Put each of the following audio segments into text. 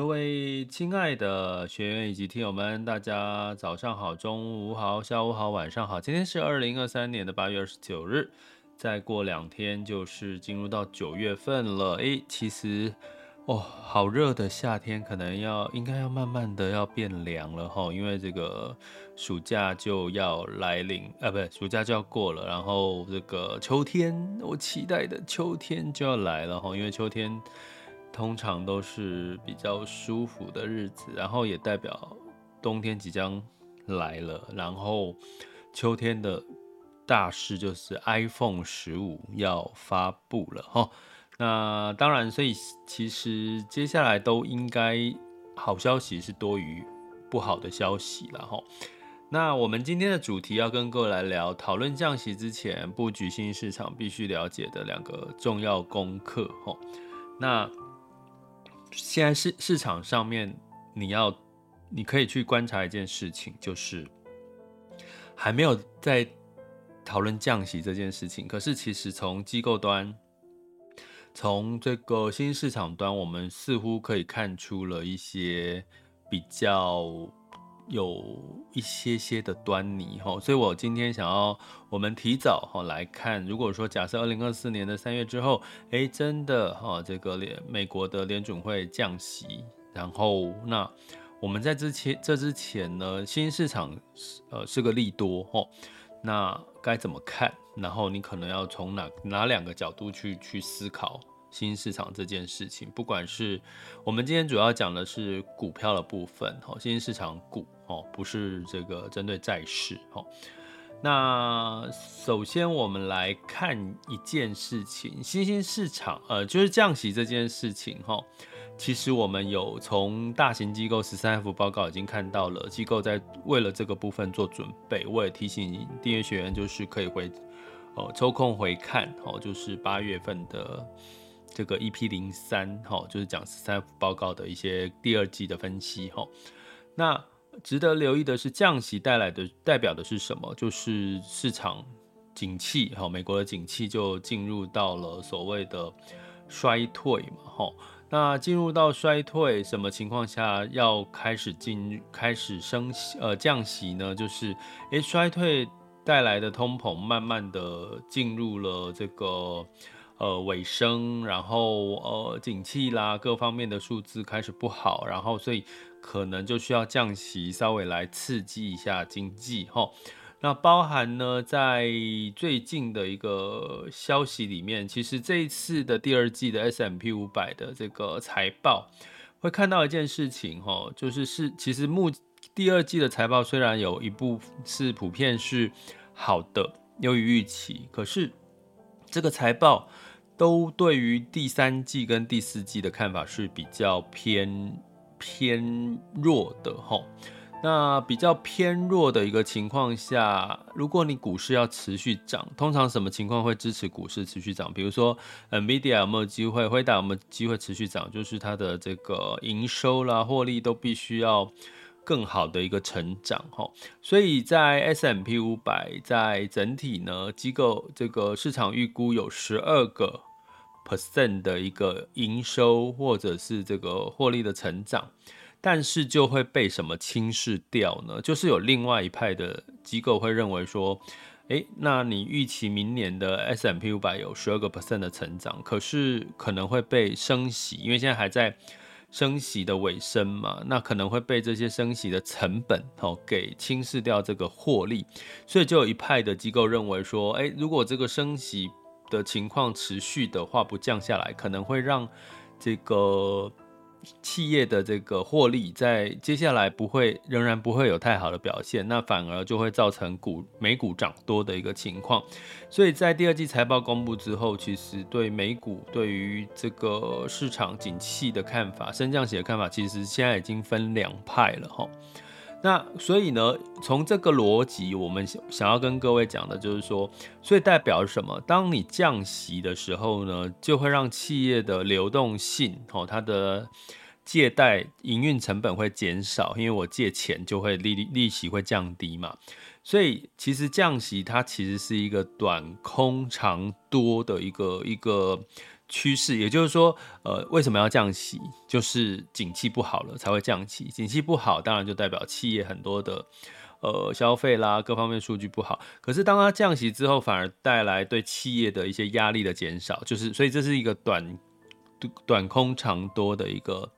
各位亲爱的学员以及听友们，大家早上好、中午好、下午好、晚上好。今天是二零二三年的八月二十九日，再过两天就是进入到九月份了。诶，其实哦，好热的夏天，可能要应该要慢慢的要变凉了哈，因为这个暑假就要来临，啊，不对，暑假就要过了，然后这个秋天，我期待的秋天就要来了哈，因为秋天。通常都是比较舒服的日子，然后也代表冬天即将来了。然后秋天的大事就是 iPhone 十五要发布了哈。那当然，所以其实接下来都应该好消息是多于不好的消息了哈。那我们今天的主题要跟各位来聊，讨论降息之前布局新市场必须了解的两个重要功课哈。那现在市市场上面，你要你可以去观察一件事情，就是还没有在讨论降息这件事情。可是其实从机构端，从这个新兴市场端，我们似乎可以看出了一些比较。有一些些的端倪哈，所以我今天想要我们提早哈来看，如果说假设二零二四年的三月之后，哎，真的哈这个联美国的联准会降息，然后那我们在之前这之前呢，新市场呃是个利多哈，那该怎么看？然后你可能要从哪哪两个角度去去思考。新市场这件事情，不管是我们今天主要讲的是股票的部分，哈，新兴市场股，哦，不是这个针对债市，哦。那首先我们来看一件事情，新兴市场，呃，就是降息这件事情，哈。其实我们有从大型机构十三 F 报告已经看到了，机构在为了这个部分做准备。我也提醒订阅学员，就是可以回，呃，抽空回看，哦，就是八月份的。这个 EP 零三哈，就是讲十三 F 报告的一些第二季的分析哈。那值得留意的是，降息带来的代表的是什么？就是市场景气哈，美国的景气就进入到了所谓的衰退嘛哈。那进入到衰退，什么情况下要开始进开始升息呃降息呢？就是诶，衰退带来的通膨慢慢的进入了这个。呃，尾声，然后呃，景气啦，各方面的数字开始不好，然后所以可能就需要降息，稍微来刺激一下经济齁。那包含呢，在最近的一个消息里面，其实这一次的第二季的 S M P 五百的这个财报，会看到一件事情齁，就是是其实目第二季的财报虽然有一部是普遍是好的，优于预期，可是这个财报。都对于第三季跟第四季的看法是比较偏偏弱的齁。那比较偏弱的一个情况下，如果你股市要持续涨，通常什么情况会支持股市持续涨？比如说，NVIDIA 有没有机会？辉达有没有机会持续涨？就是它的这个营收啦、获利都必须要更好的一个成长齁。所以在 S M P 五百在整体呢，机构这个市场预估有十二个。Percent 的一个营收或者是这个获利的成长，但是就会被什么轻视掉呢？就是有另外一派的机构会认为说，诶，那你预期明年的 S&P 五百有十二个 percent 的成长，可是可能会被升息，因为现在还在升息的尾声嘛，那可能会被这些升息的成本哦给轻视掉这个获利，所以就有一派的机构认为说，诶，如果这个升息的情况持续的话，不降下来，可能会让这个企业的这个获利在接下来不会，仍然不会有太好的表现，那反而就会造成股美股涨多的一个情况。所以在第二季财报公布之后，其实对美股对于这个市场景气的看法，升降息的看法，其实现在已经分两派了哈。那所以呢，从这个逻辑，我们想要跟各位讲的就是说，所以代表什么？当你降息的时候呢，就会让企业的流动性，哦，它的借贷营运成本会减少，因为我借钱就会利利息会降低嘛。所以其实降息它其实是一个短空长多的一个一个。趋势，也就是说，呃，为什么要降息？就是景气不好了才会降息。景气不好，当然就代表企业很多的，呃，消费啦，各方面数据不好。可是当它降息之后，反而带来对企业的一些压力的减少，就是所以这是一个短短空长多的一个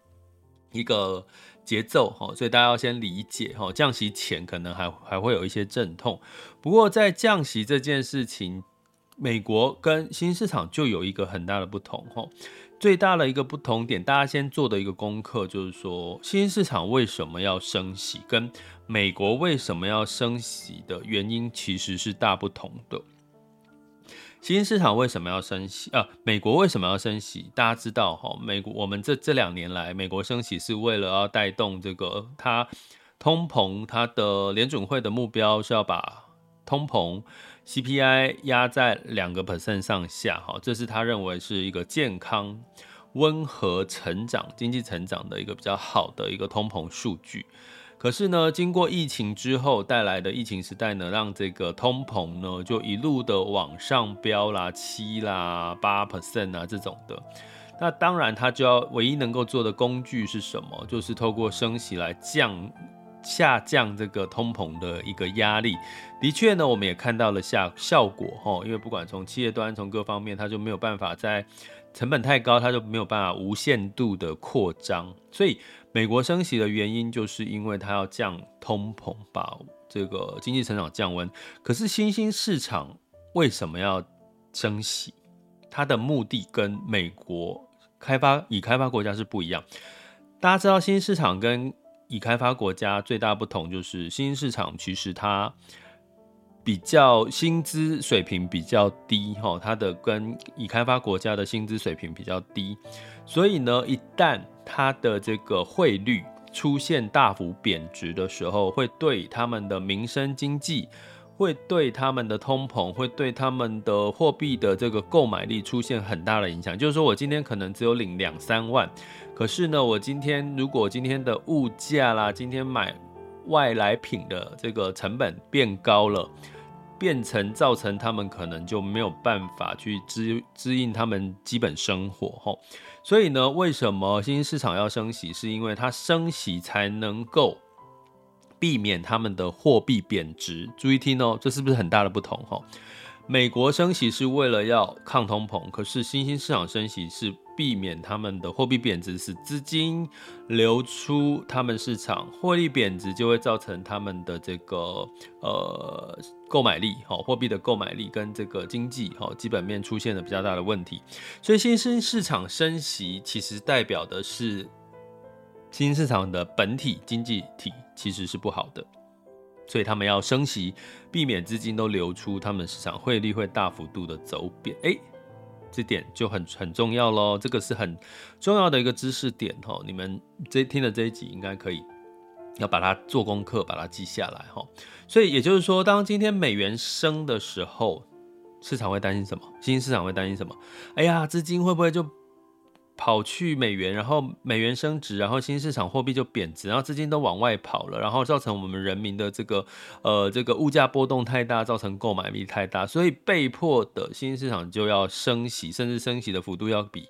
一个节奏哈。所以大家要先理解哈，降息前可能还还会有一些阵痛。不过在降息这件事情。美国跟新兴市场就有一个很大的不同，吼，最大的一个不同点，大家先做的一个功课就是说，新兴市场为什么要升息，跟美国为什么要升息的原因其实是大不同的。新兴市场为什么要升息啊？美国为什么要升息？大家知道，哈，美国我们这这两年来，美国升息是为了要带动这个它通膨，它的联准会的目标是要把通膨。CPI 压在两个 percent 上下，哈，这是他认为是一个健康、温和成长、经济成长的一个比较好的一个通膨数据。可是呢，经过疫情之后带来的疫情时代呢，让这个通膨呢就一路的往上飙啦，七啦、八 percent 啊这种的。那当然，他就要唯一能够做的工具是什么？就是透过升息来降。下降这个通膨的一个压力，的确呢，我们也看到了下效果哈，因为不管从企业端，从各方面，它就没有办法在成本太高，它就没有办法无限度的扩张。所以美国升息的原因，就是因为它要降通膨，把这个经济成长降温。可是新兴市场为什么要升息？它的目的跟美国开发已开发国家是不一样。大家知道新兴市场跟已开发国家最大不同就是新兴市场，其实它比较薪资水平比较低，哈，它的跟已开发国家的薪资水平比较低，所以呢，一旦它的这个汇率出现大幅贬值的时候，会对他们的民生经济，会对他们的通膨，会对他们的货币的这个购买力出现很大的影响。就是说我今天可能只有领两三万。可是呢，我今天如果今天的物价啦，今天买外来品的这个成本变高了，变成造成他们可能就没有办法去支支应他们基本生活吼。所以呢，为什么新兴市场要升息？是因为它升息才能够避免他们的货币贬值。注意听哦，这是不是很大的不同吼？美国升息是为了要抗通膨，可是新兴市场升息是。避免他们的货币贬值，使资金流出他们市场，货币贬值就会造成他们的这个呃购买力，哈，货币的购买力跟这个经济哈基本面出现了比较大的问题，所以新兴市场升息其实代表的是新兴市场的本体经济体其实是不好的，所以他们要升息，避免资金都流出他们市场，汇率会大幅度的走贬，哎。这点就很很重要喽，这个是很重要的一个知识点哈。你们这听的这一集应该可以要把它做功课，把它记下来哈。所以也就是说，当今天美元升的时候，市场会担心什么？新兴市场会担心什么？哎呀，资金会不会就？跑去美元，然后美元升值，然后新市场货币就贬值，然后资金都往外跑了，然后造成我们人民的这个呃这个物价波动太大，造成购买力太大，所以被迫的新兴市场就要升息，甚至升息的幅度要比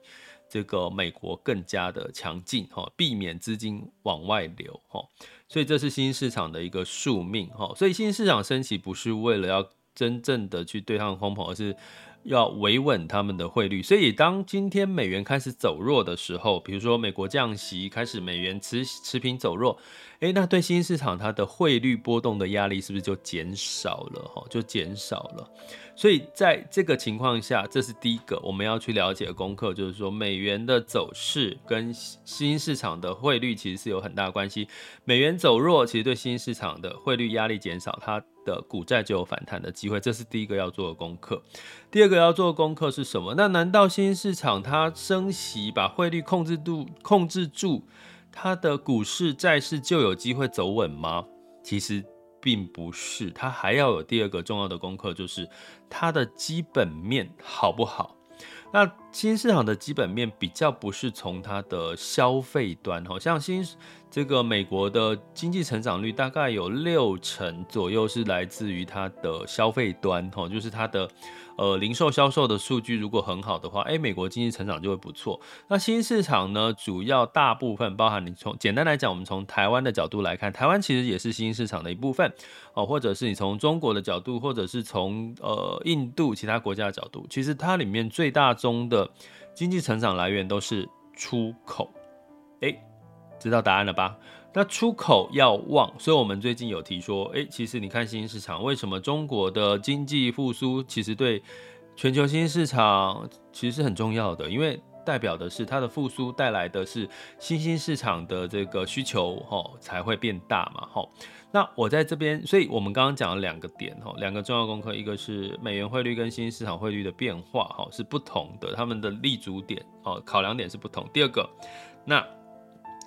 这个美国更加的强劲哈，避免资金往外流哈，所以这是新兴市场的一个宿命哈，所以新兴市场升息不是为了要真正的去对抗通膨，而是。要维稳他们的汇率。所以当今天美元开始走弱的时候，比如说美国降息，开始美元持持平走弱。诶，那对新兴市场它的汇率波动的压力是不是就减少了？哈，就减少了。所以在这个情况下，这是第一个我们要去了解的功课，就是说美元的走势跟新兴市场的汇率其实是有很大关系。美元走弱，其实对新兴市场的汇率压力减少，它的股债就有反弹的机会。这是第一个要做的功课。第二个要做的功课是什么？那难道新兴市场它升息把汇率控制度控制住？它的股市、债市就有机会走稳吗？其实并不是，它还要有第二个重要的功课，就是它的基本面好不好。那新市场的基本面比较不是从它的消费端，好像新这个美国的经济成长率大概有六成左右是来自于它的消费端，哈，就是它的。呃，零售销售的数据如果很好的话，哎，美国经济成长就会不错。那新市场呢，主要大部分包含你从简单来讲，我们从台湾的角度来看，台湾其实也是新市场的一部分哦，或者是你从中国的角度，或者是从呃印度其他国家的角度，其实它里面最大宗的经济成长来源都是出口。哎，知道答案了吧？那出口要旺，所以我们最近有提说，哎、欸，其实你看新兴市场，为什么中国的经济复苏其实对全球新兴市场其实是很重要的，因为代表的是它的复苏带来的是新兴市场的这个需求，哈，才会变大嘛，哈。那我在这边，所以我们刚刚讲了两个点，哈，两个重要功课，一个是美元汇率跟新兴市场汇率的变化，哈，是不同的，他们的立足点，哦，考量点是不同。第二个，那。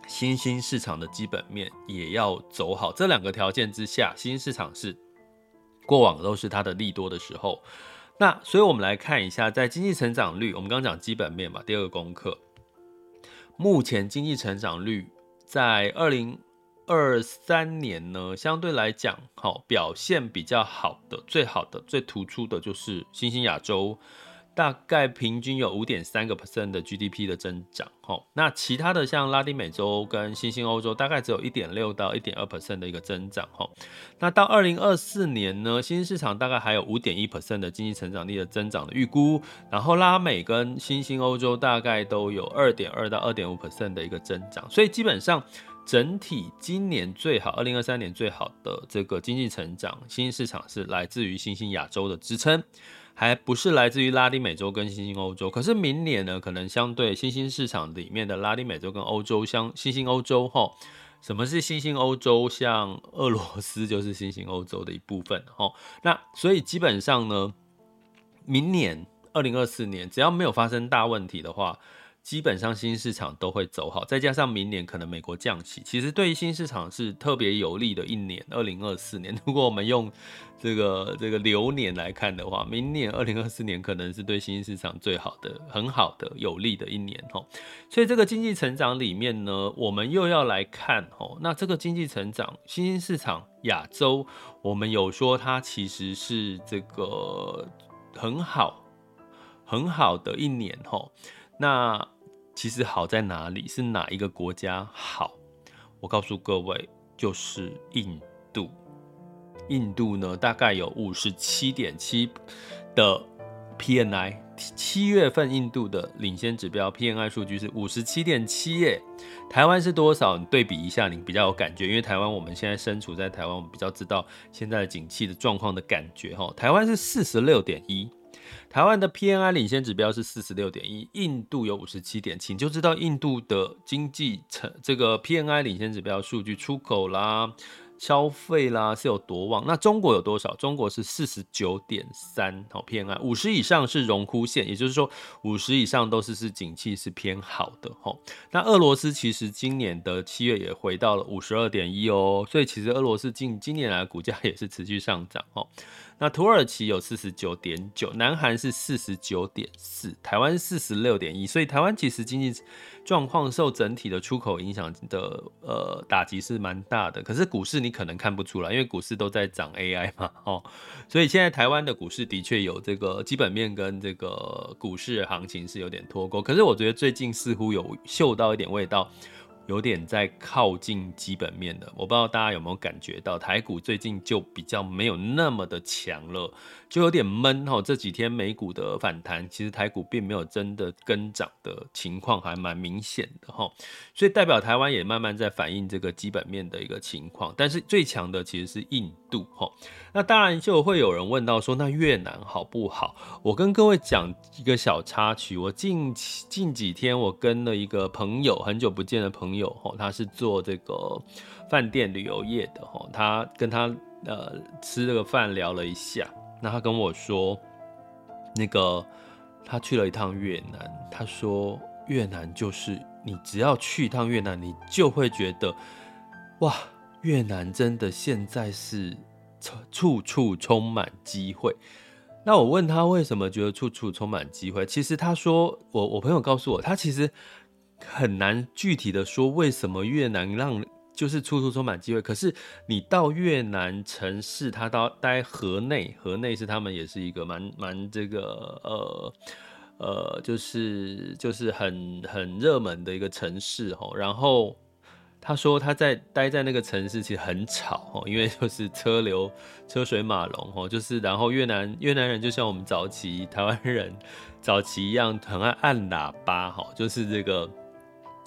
新兴市场的基本面也要走好，这两个条件之下，新兴市场是过往都是它的利多的时候。那所以，我们来看一下，在经济成长率，我们刚刚讲基本面嘛，第二个功课，目前经济成长率在二零二三年呢，相对来讲，好表现比较好的、最好的、最突出的就是新兴亚洲。大概平均有五点三个 percent 的 GDP 的增长，吼，那其他的像拉丁美洲跟新兴欧洲，大概只有一点六到一点二 percent 的一个增长，吼，那到二零二四年呢，新兴市场大概还有五点一 percent 的经济成长力的增长的预估，然后拉美跟新兴欧洲大概都有二点二到二点五 percent 的一个增长，所以基本上整体今年最好，二零二三年最好的这个经济成长，新兴市场是来自于新兴亚洲的支撑。还不是来自于拉丁美洲跟新兴欧洲，可是明年呢，可能相对新兴市场里面的拉丁美洲跟欧洲相新兴欧洲哈，什么是新兴欧洲？像俄罗斯就是新兴欧洲的一部分哈。那所以基本上呢，明年二零二四年只要没有发生大问题的话。基本上新兴市场都会走好，再加上明年可能美国降息，其实对于新兴市场是特别有利的一年。二零二四年，如果我们用这个这个流年来看的话，明年二零二四年可能是对新兴市场最好的、很好的、有利的一年哦。所以这个经济成长里面呢，我们又要来看哦，那这个经济成长，新兴市场亚洲，我们有说它其实是这个很好、很好的一年哦。那其实好在哪里？是哪一个国家好？我告诉各位，就是印度。印度呢，大概有五十七点七的 PMI，七月份印度的领先指标 PMI 数据是五十七点七耶。台湾是多少？你对比一下，你比较有感觉。因为台湾我们现在身处在台湾，我们比较知道现在的景气的状况的感觉。哈，台湾是四十六点一。台湾的 PNI 领先指标是四十六点一，印度有五十七点七，你就知道印度的经济成这个 PNI 领先指标数据出口啦。消费啦是有多旺？那中国有多少？中国是四十九点三，好偏爱五十以上是荣枯线，也就是说五十以上都是是景气是偏好的吼。那俄罗斯其实今年的七月也回到了五十二点一哦，所以其实俄罗斯近今年来股价也是持续上涨哦。那土耳其有四十九点九，南韩是四十九点四，台湾四十六点一，所以台湾其实经济。状况受整体的出口影响的呃打击是蛮大的，可是股市你可能看不出来，因为股市都在涨 AI 嘛，哦，所以现在台湾的股市的确有这个基本面跟这个股市行情是有点脱钩，可是我觉得最近似乎有嗅到一点味道，有点在靠近基本面的，我不知道大家有没有感觉到，台股最近就比较没有那么的强了，就有点闷哈。这几天美股的反弹，其实台股并没有真的跟涨的情况，还蛮明显的哈。所以代表台湾也慢慢在反映这个基本面的一个情况，但是最强的其实是印度哈。那当然就会有人问到说，那越南好不好？我跟各位讲一个小插曲，我近近几天我跟了一个朋友，很久不见的朋友。哈，他是做这个饭店旅游业的哈，他跟他呃吃这个饭聊了一下，那他跟我说，那个他去了一趟越南，他说越南就是你只要去一趟越南，你就会觉得哇，越南真的现在是处处充满机会。那我问他为什么觉得处处充满机会，其实他说我我朋友告诉我，他其实。很难具体的说为什么越南让就是处处充满机会，可是你到越南城市，他到待河内，河内是他们也是一个蛮蛮这个呃呃，就是就是很很热门的一个城市哦。然后他说他在待在那个城市其实很吵哦，因为就是车流车水马龙哦，就是然后越南越南人就像我们早期台湾人早期一样，很爱按喇叭哈，就是这个。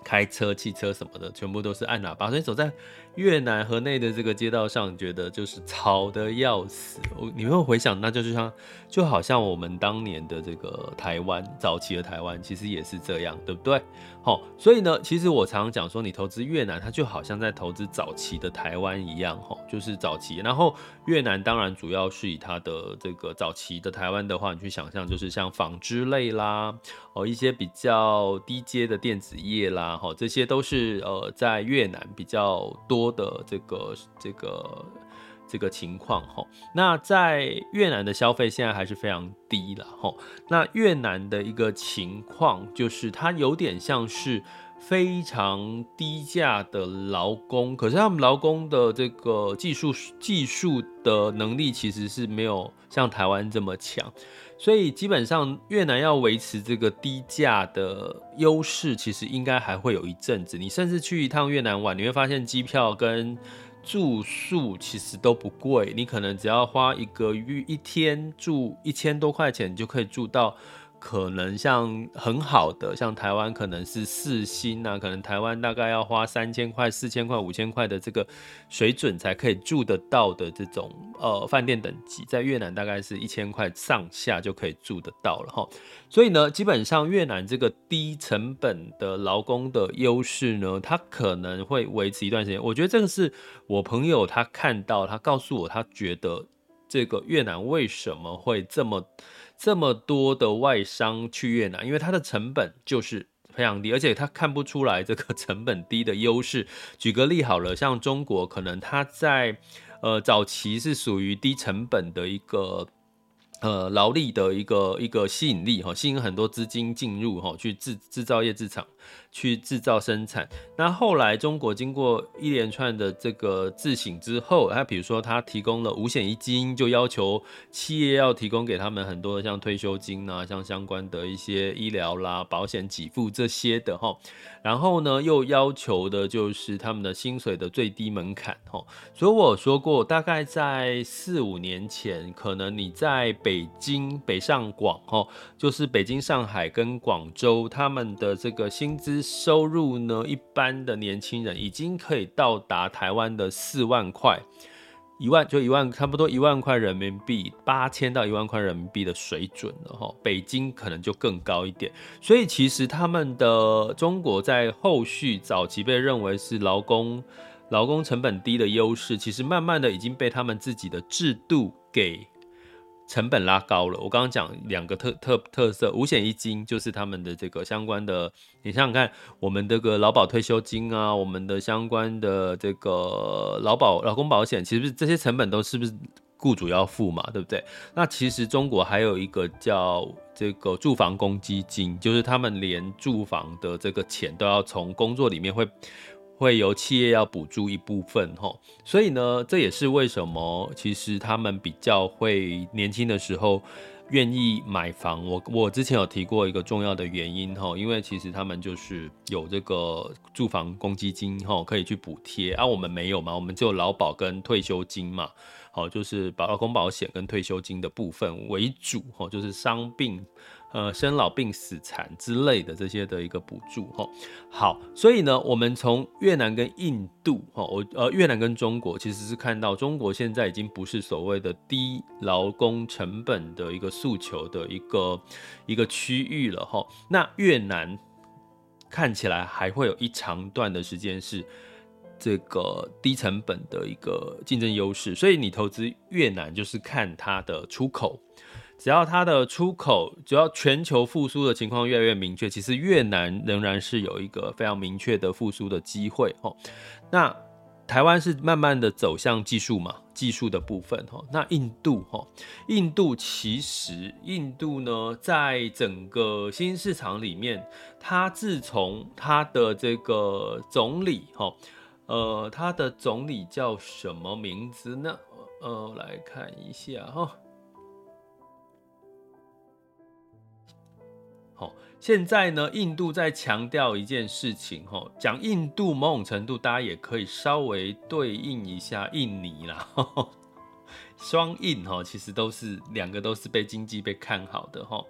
开车、汽车什么的，全部都是按喇叭，所以走在越南河内的这个街道上，觉得就是吵得要死。我你们会回想，那就是像，就好像我们当年的这个台湾，早期的台湾，其实也是这样，对不对？好，所以呢，其实我常常讲说，你投资越南，它就好像在投资早期的台湾一样，哈，就是早期。然后越南当然主要是以它的这个早期的台湾的话，你去想象，就是像纺织类啦，哦，一些比较低阶的电子业啦。好，这些都是呃在越南比较多的这个这个这个情况哈。那在越南的消费现在还是非常低了哈。那越南的一个情况就是它有点像是非常低价的劳工，可是他们劳工的这个技术技术的能力其实是没有像台湾这么强。所以基本上越南要维持这个低价的优势，其实应该还会有一阵子。你甚至去一趟越南玩，你会发现机票跟住宿其实都不贵，你可能只要花一个月一天住一千多块钱，就可以住到。可能像很好的，像台湾可能是四星啊，可能台湾大概要花三千块、四千块、五千块的这个水准才可以住得到的这种呃饭店等级，在越南大概是一千块上下就可以住得到了哈。所以呢，基本上越南这个低成本的劳工的优势呢，它可能会维持一段时间。我觉得这个是我朋友他看到，他告诉我，他觉得这个越南为什么会这么。这么多的外商去越南，因为它的成本就是非常低，而且它看不出来这个成本低的优势。举个例好了，像中国，可能它在呃早期是属于低成本的一个。呃，劳力的一个一个吸引力哈，吸引很多资金进入哈，去制制造业制厂，去制造生产。那后来中国经过一连串的这个自省之后，他比如说他提供了五险一金，就要求企业要提供给他们很多的像退休金啊，像相关的一些医疗啦、保险给付这些的哈。然后呢，又要求的就是他们的薪水的最低门槛哈。所以我说过，大概在四五年前，可能你在北京、北上广，哈，就是北京、上海跟广州，他们的这个薪资收入呢，一般的年轻人已经可以到达台湾的四万块，一万就一万，差不多一万块人民币，八千到一万块人民币的水准了，哈。北京可能就更高一点，所以其实他们的中国在后续早期被认为是劳工劳工成本低的优势，其实慢慢的已经被他们自己的制度给。成本拉高了，我刚刚讲两个特特特色，五险一金就是他们的这个相关的，你想想看，我们这个劳保退休金啊，我们的相关的这个劳保劳工保险，其实这些成本都是不是雇主要付嘛，对不对？那其实中国还有一个叫这个住房公积金，就是他们连住房的这个钱都要从工作里面会。会由企业要补助一部分吼，所以呢，这也是为什么其实他们比较会年轻的时候，愿意买房，我我之前有提过一个重要的原因哈，因为其实他们就是有这个住房公积金哈，可以去补贴，啊、我们没有嘛，我们只有劳保跟退休金嘛，好，就是保劳工保险跟退休金的部分为主哈，就是伤病。呃，生老病死残之类的这些的一个补助哈，好，所以呢，我们从越南跟印度哈，我呃越南跟中国其实是看到中国现在已经不是所谓的低劳工成本的一个诉求的一个一个区域了哈，那越南看起来还会有一长段的时间是这个低成本的一个竞争优势，所以你投资越南就是看它的出口。只要它的出口，只要全球复苏的情况越来越明确，其实越南仍然是有一个非常明确的复苏的机会哦。那台湾是慢慢的走向技术嘛，技术的部分哦。那印度哈，印度其实印度呢，在整个新市场里面，它自从它的这个总理哈，呃，它的总理叫什么名字呢？呃，来看一下哈。现在呢，印度在强调一件事情，哈，讲印度某种程度，大家也可以稍微对应一下印尼啦，双印哈，其实都是两个都是被经济被看好的哈。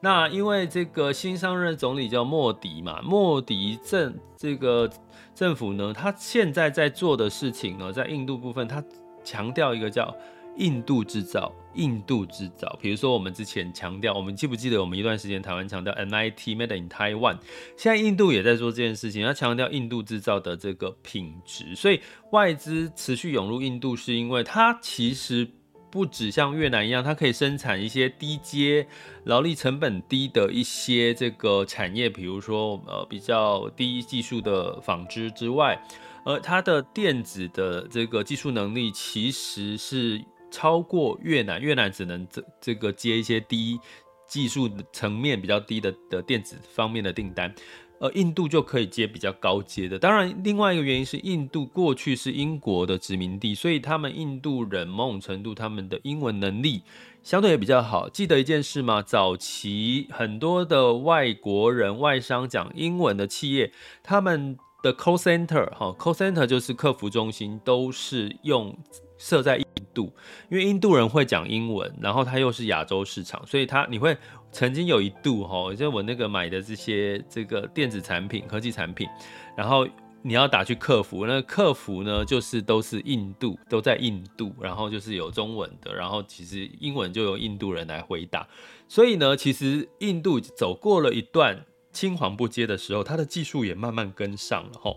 那因为这个新上任总理叫莫迪嘛，莫迪政这个政府呢，他现在在做的事情呢，在印度部分，他强调一个叫。印度制造，印度制造。比如说，我们之前强调，我们记不记得我们一段时间台湾强调 MIT Made in Taiwan，现在印度也在做这件事情，要强调印度制造的这个品质。所以外资持续涌入印度，是因为它其实不只像越南一样，它可以生产一些低阶、劳力成本低的一些这个产业，比如说呃比较低技术的纺织之外，而它的电子的这个技术能力其实是。超过越南，越南只能这这个接一些低技术层面比较低的的电子方面的订单，而印度就可以接比较高阶的。当然，另外一个原因是印度过去是英国的殖民地，所以他们印度人某种程度他们的英文能力相对也比较好。记得一件事吗？早期很多的外国人外商讲英文的企业，他们的 call center 哈，call center 就是客服中心，都是用。设在印度，因为印度人会讲英文，然后它又是亚洲市场，所以它你会曾经有一度哈，就我那个买的这些这个电子产品、科技产品，然后你要打去客服，那客服呢就是都是印度，都在印度，然后就是有中文的，然后其实英文就由印度人来回答，所以呢，其实印度走过了一段青黄不接的时候，它的技术也慢慢跟上了哈，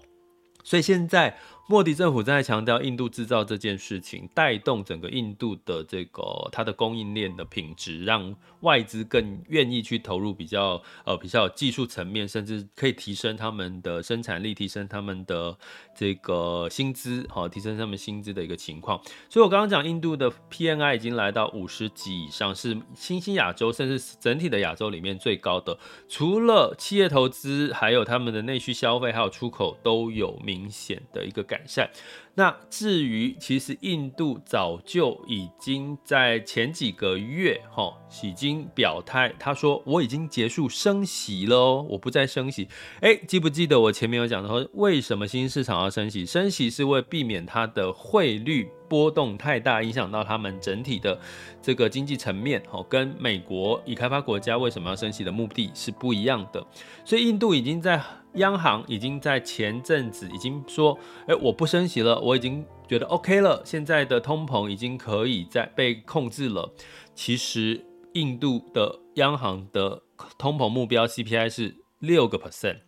所以现在。莫迪政府正在强调印度制造这件事情，带动整个印度的这个它的供应链的品质，让外资更愿意去投入比较呃比较有技术层面，甚至可以提升他们的生产力，提升他们的这个薪资，好，提升他们薪资的一个情况。所以我刚刚讲印度的 PMI 已经来到五十级以上，是新兴亚洲甚至整体的亚洲里面最高的。除了企业投资，还有他们的内需消费，还有出口都有明显的一个改改善。那至于，其实印度早就已经在前几个月，哈，已经表态，他说我已经结束升息了哦，我不再升息。哎，记不记得我前面有讲到，为什么新兴市场要升息？升息是为避免它的汇率波动太大，影响到他们整体的这个经济层面，哈，跟美国已开发国家为什么要升息的目的是不一样的。所以印度已经在。央行已经在前阵子已经说，哎，我不升息了，我已经觉得 OK 了，现在的通膨已经可以在被控制了。其实印度的央行的通膨目标 CPI 是六个 percent。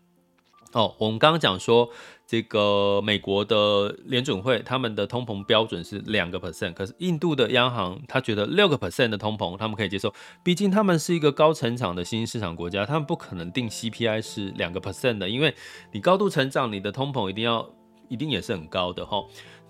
哦，我们刚刚讲说。这个美国的联准会他们的通膨标准是两个 percent，可是印度的央行他觉得六个 percent 的通膨他们可以接受，毕竟他们是一个高成长的新兴市场国家，他们不可能定 CPI 是两个 percent 的，因为你高度成长，你的通膨一定要一定也是很高的哈。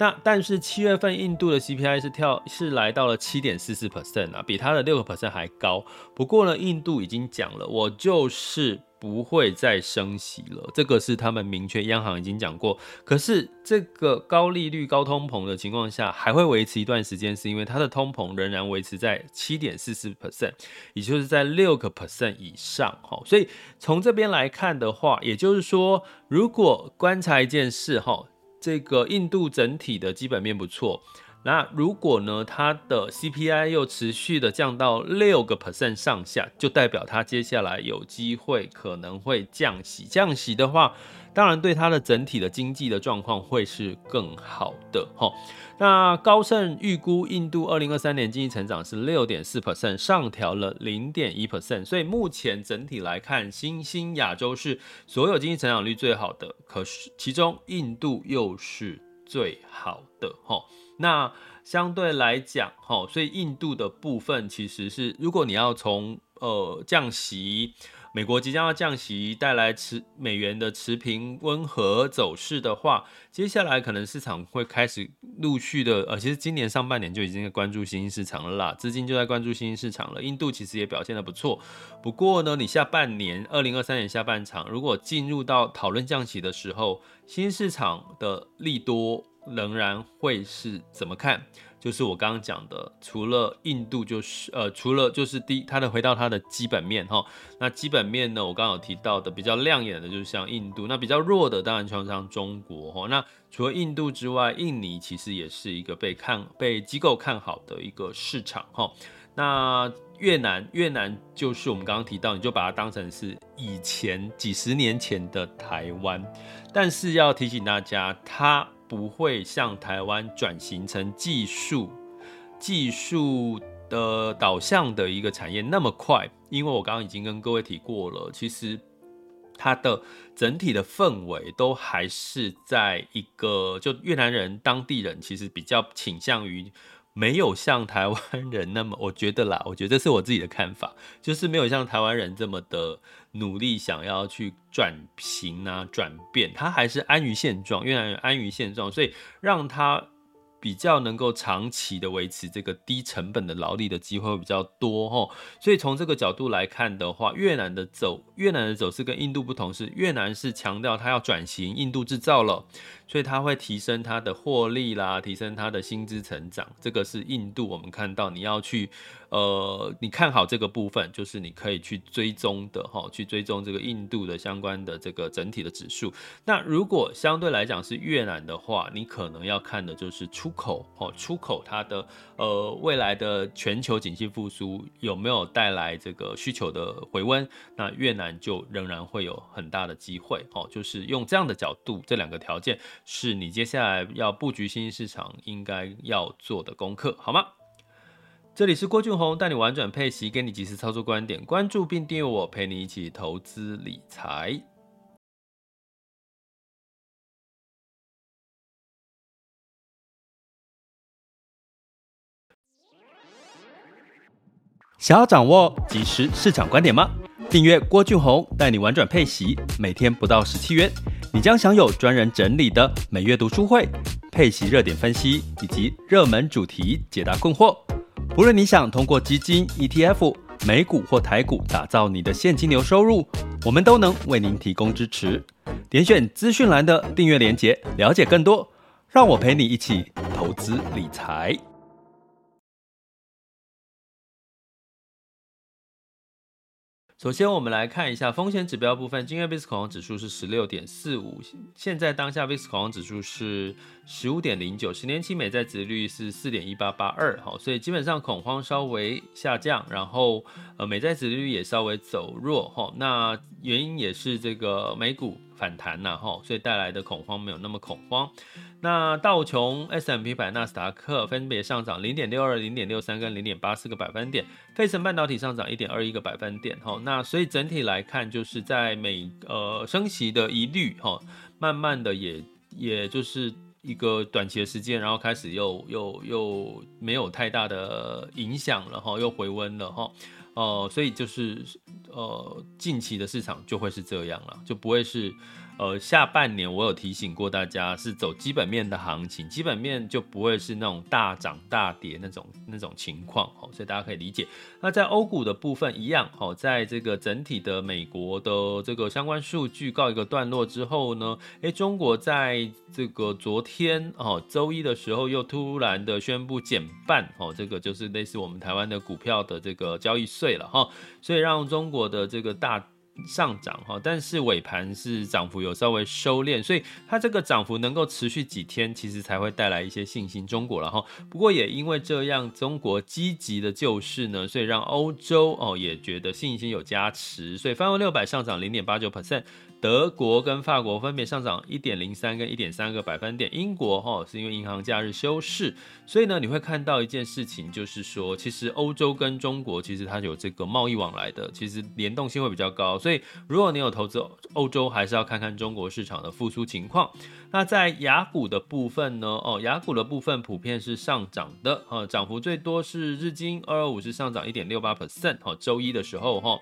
那但是七月份印度的 CPI 是跳是来到了七点四四 percent 啊，比它的六个 percent 还高。不过呢，印度已经讲了，我就是不会再升息了，这个是他们明确，央行已经讲过。可是这个高利率、高通膨的情况下，还会维持一段时间，是因为它的通膨仍然维持在七点四四 percent，也就是在六个 percent 以上。哈，所以从这边来看的话，也就是说，如果观察一件事，哈。这个印度整体的基本面不错，那如果呢，它的 CPI 又持续的降到六个 percent 上下，就代表它接下来有机会可能会降息。降息的话，当然对它的整体的经济的状况会是更好的哈。那高盛预估印度二零二三年经济成长是六点四 percent，上调了零点一 percent。所以目前整体来看，新兴亚洲是所有经济成长率最好的，可是其中印度又是最好的哈。那相对来讲哈，所以印度的部分其实是，如果你要从呃降息。美国即将要降息，带来持美元的持平温和走势的话，接下来可能市场会开始陆续的，呃，其实今年上半年就已经在关注新兴市场了啦，资金就在关注新兴市场了。印度其实也表现得不错，不过呢，你下半年二零二三年下半场，如果进入到讨论降息的时候，新兴市场的利多仍然会是怎么看？就是我刚刚讲的，除了印度，就是呃，除了就是第，它的回到它的基本面哈，那基本面呢，我刚刚有提到的比较亮眼的，就是像印度，那比较弱的当然就像中国哈。那除了印度之外，印尼其实也是一个被看被机构看好的一个市场哈。那越南，越南就是我们刚刚提到，你就把它当成是以前几十年前的台湾，但是要提醒大家，它。不会像台湾转型成技术、技术的导向的一个产业那么快，因为我刚刚已经跟各位提过了，其实它的整体的氛围都还是在一个，就越南人当地人其实比较倾向于。没有像台湾人那么，我觉得啦，我觉得这是我自己的看法，就是没有像台湾人这么的努力，想要去转型啊、转变，他还是安于现状，越来越安于现状，所以让他。比较能够长期的维持这个低成本的劳力的机会会比较多哈，所以从这个角度来看的话，越南的走越南的走势跟印度不同，是越南是强调它要转型印度制造了，所以它会提升它的获利啦，提升它的薪资成长，这个是印度我们看到你要去。呃，你看好这个部分，就是你可以去追踪的哈，去追踪这个印度的相关的这个整体的指数。那如果相对来讲是越南的话，你可能要看的就是出口哦，出口它的呃未来的全球景气复苏有没有带来这个需求的回温？那越南就仍然会有很大的机会哦，就是用这样的角度，这两个条件是你接下来要布局新兴市场应该要做的功课，好吗？这里是郭俊宏，带你玩转配息，给你及时操作观点。关注并订阅我，陪你一起投资理财。想要掌握及时市场观点吗？订阅郭俊宏，带你玩转配息，每天不到十七元，你将享有专人整理的每月读书会、配息热点分析以及热门主题解答困惑。不论你想通过基金、ETF、美股或台股打造你的现金流收入，我们都能为您提供支持。点选资讯栏的订阅链接，了解更多。让我陪你一起投资理财。首先，我们来看一下风险指标部分。今日 VIX 恐慌指数是十六点四五，现在当下 VIX 恐慌指数是十五点零九，十年期美债殖利率是四点一八八二，好，所以基本上恐慌稍微下降，然后呃美债殖利率也稍微走弱，哈，那原因也是这个美股。反弹呐，哈，所以带来的恐慌没有那么恐慌。那道琼、s m p 百、纳斯达克分别上涨零点六二、零点六三跟零点八四个百分点，费城半导体上涨一点二一个百分点，哈。那所以整体来看，就是在美呃升息的疑虑，哈，慢慢的也也就是一个短期的时间，然后开始又又又没有太大的影响了，哈，又回温了，哈。呃，所以就是呃，近期的市场就会是这样了，就不会是。呃，下半年我有提醒过大家，是走基本面的行情，基本面就不会是那种大涨大跌那种那种情况哦，所以大家可以理解。那在欧股的部分一样哦，在这个整体的美国的这个相关数据告一个段落之后呢，诶，中国在这个昨天哦周一的时候又突然的宣布减半哦，这个就是类似我们台湾的股票的这个交易税了哈，所以让中国的这个大。上涨哈，但是尾盘是涨幅有稍微收敛，所以它这个涨幅能够持续几天，其实才会带来一些信心。中国了哈，不过也因为这样，中国积极的救市呢，所以让欧洲哦也觉得信心有加持，所以泛欧六百上涨零点八九 percent。德国跟法国分别上涨一点零三跟一点三个百分点，英国哈是因为银行假日休市，所以呢你会看到一件事情，就是说其实欧洲跟中国其实它有这个贸易往来的，其实联动性会比较高，所以如果你有投资欧洲，还是要看看中国市场的复苏情况。那在雅股的部分呢？哦，雅股的部分普遍是上涨的，呃，涨幅最多是日经二二五是上涨一点六八 percent，哦，周一的时候哈。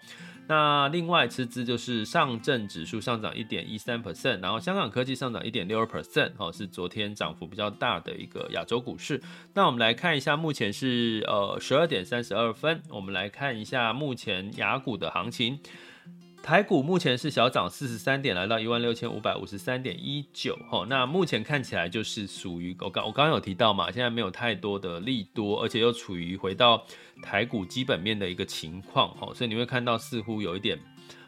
那另外吃资就是上证指数上涨一点一三 percent，然后香港科技上涨一点六二 percent，哦，是昨天涨幅比较大的一个亚洲股市。那我们来看一下，目前是呃十二点三十二分，我们来看一下目前雅股的行情。台股目前是小涨四十三点，来到一万六千五百五十三点一九。哈，那目前看起来就是属于我刚我刚刚有提到嘛，现在没有太多的利多，而且又处于回到台股基本面的一个情况。哈，所以你会看到似乎有一点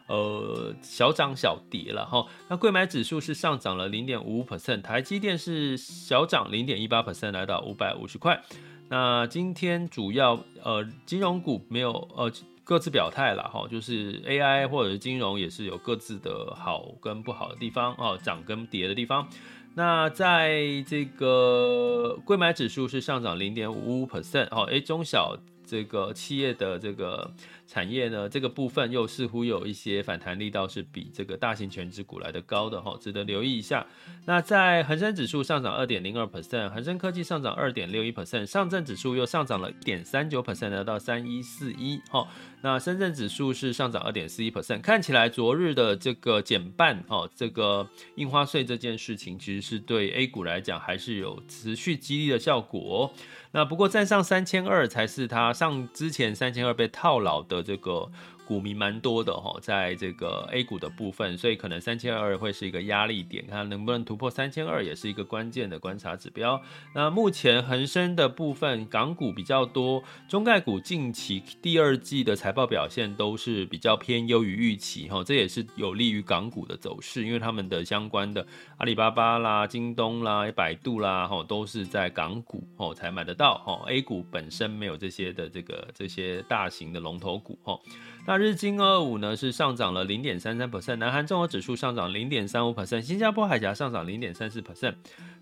呃小涨小跌了。哈，那柜买指数是上涨了零点五五 percent，台积电是小涨零点一八 percent，来到五百五十块。那今天主要呃金融股没有呃。各自表态了哈，就是 AI 或者是金融也是有各自的好跟不好的地方哦，涨跟跌的地方。那在这个贵买指数是上涨零点五五 percent 哦，哎，中小这个企业的这个。产业呢，这个部分又似乎有一些反弹力道，是比这个大型全值股来的高的哈，值得留意一下。那在恒生指数上涨二点零二 percent，恒生科技上涨二点六一 percent，上证指数又上涨了一点三九 percent，来到三一四一哈。那深圳指数是上涨二点四一 percent，看起来昨日的这个减半哈，这个印花税这件事情，其实是对 A 股来讲还是有持续激励的效果。那不过站上三千二才是他上之前三千二被套牢的这个。股民蛮多的哈，在这个 A 股的部分，所以可能三千二会是一个压力点，看能不能突破三千二，也是一个关键的观察指标。那目前恒生的部分，港股比较多，中概股近期第二季的财报表现都是比较偏优于预期哈，这也是有利于港股的走势，因为他们的相关的阿里巴巴啦、京东啦、百度啦，哈，都是在港股哦才买得到哈，A 股本身没有这些的这个这些大型的龙头股哈。那日经二五呢是上涨了零点三三 percent，南韩综合指数上涨零点三五 percent，新加坡海峡上涨零点三四 percent，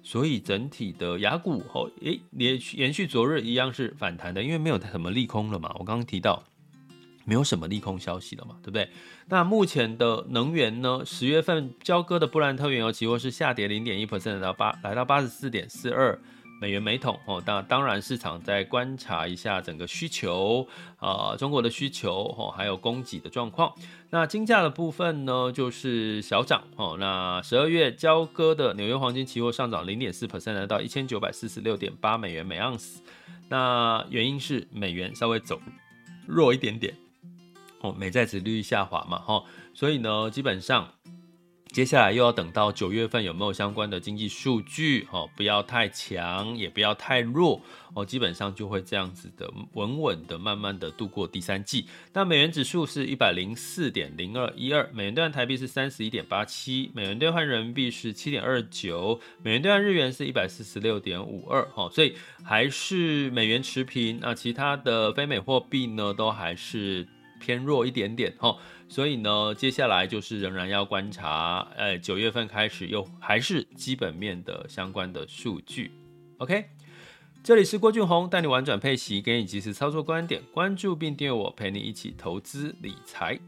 所以整体的雅股哦，诶，连续延续昨日一样是反弹的，因为没有什么利空了嘛，我刚刚提到没有什么利空消息了嘛，对不对？那目前的能源呢，十月份交割的布兰特原油期货是下跌零点一 percent，到八来到八十四点四二。美元每桶哦，那当然市场在观察一下整个需求啊、中国的需求哦，还有供给的状况。那金价的部分呢，就是小涨哦。那十二月交割的纽约黄金期货上涨零点四 percent，来到一千九百四十六点八美元每盎司。那原因是美元稍微走弱一点点哦，美债殖利率下滑嘛哈，所以呢，基本上。接下来又要等到九月份有没有相关的经济数据哦，不要太强，也不要太弱哦，基本上就会这样子的稳稳的、慢慢的度过第三季。那美元指数是一百零四点零二一二，美元兑换台币是三十一点八七，美元兑换人民币是七点二九，美元兑换日元是一百四十六点五二哦，所以还是美元持平，那其他的非美货币呢都还是偏弱一点点哦。所以呢，接下来就是仍然要观察，呃，九月份开始又还是基本面的相关的数据。OK，这里是郭俊宏，带你玩转配息，给你及时操作观点，关注并订阅我，陪你一起投资理财。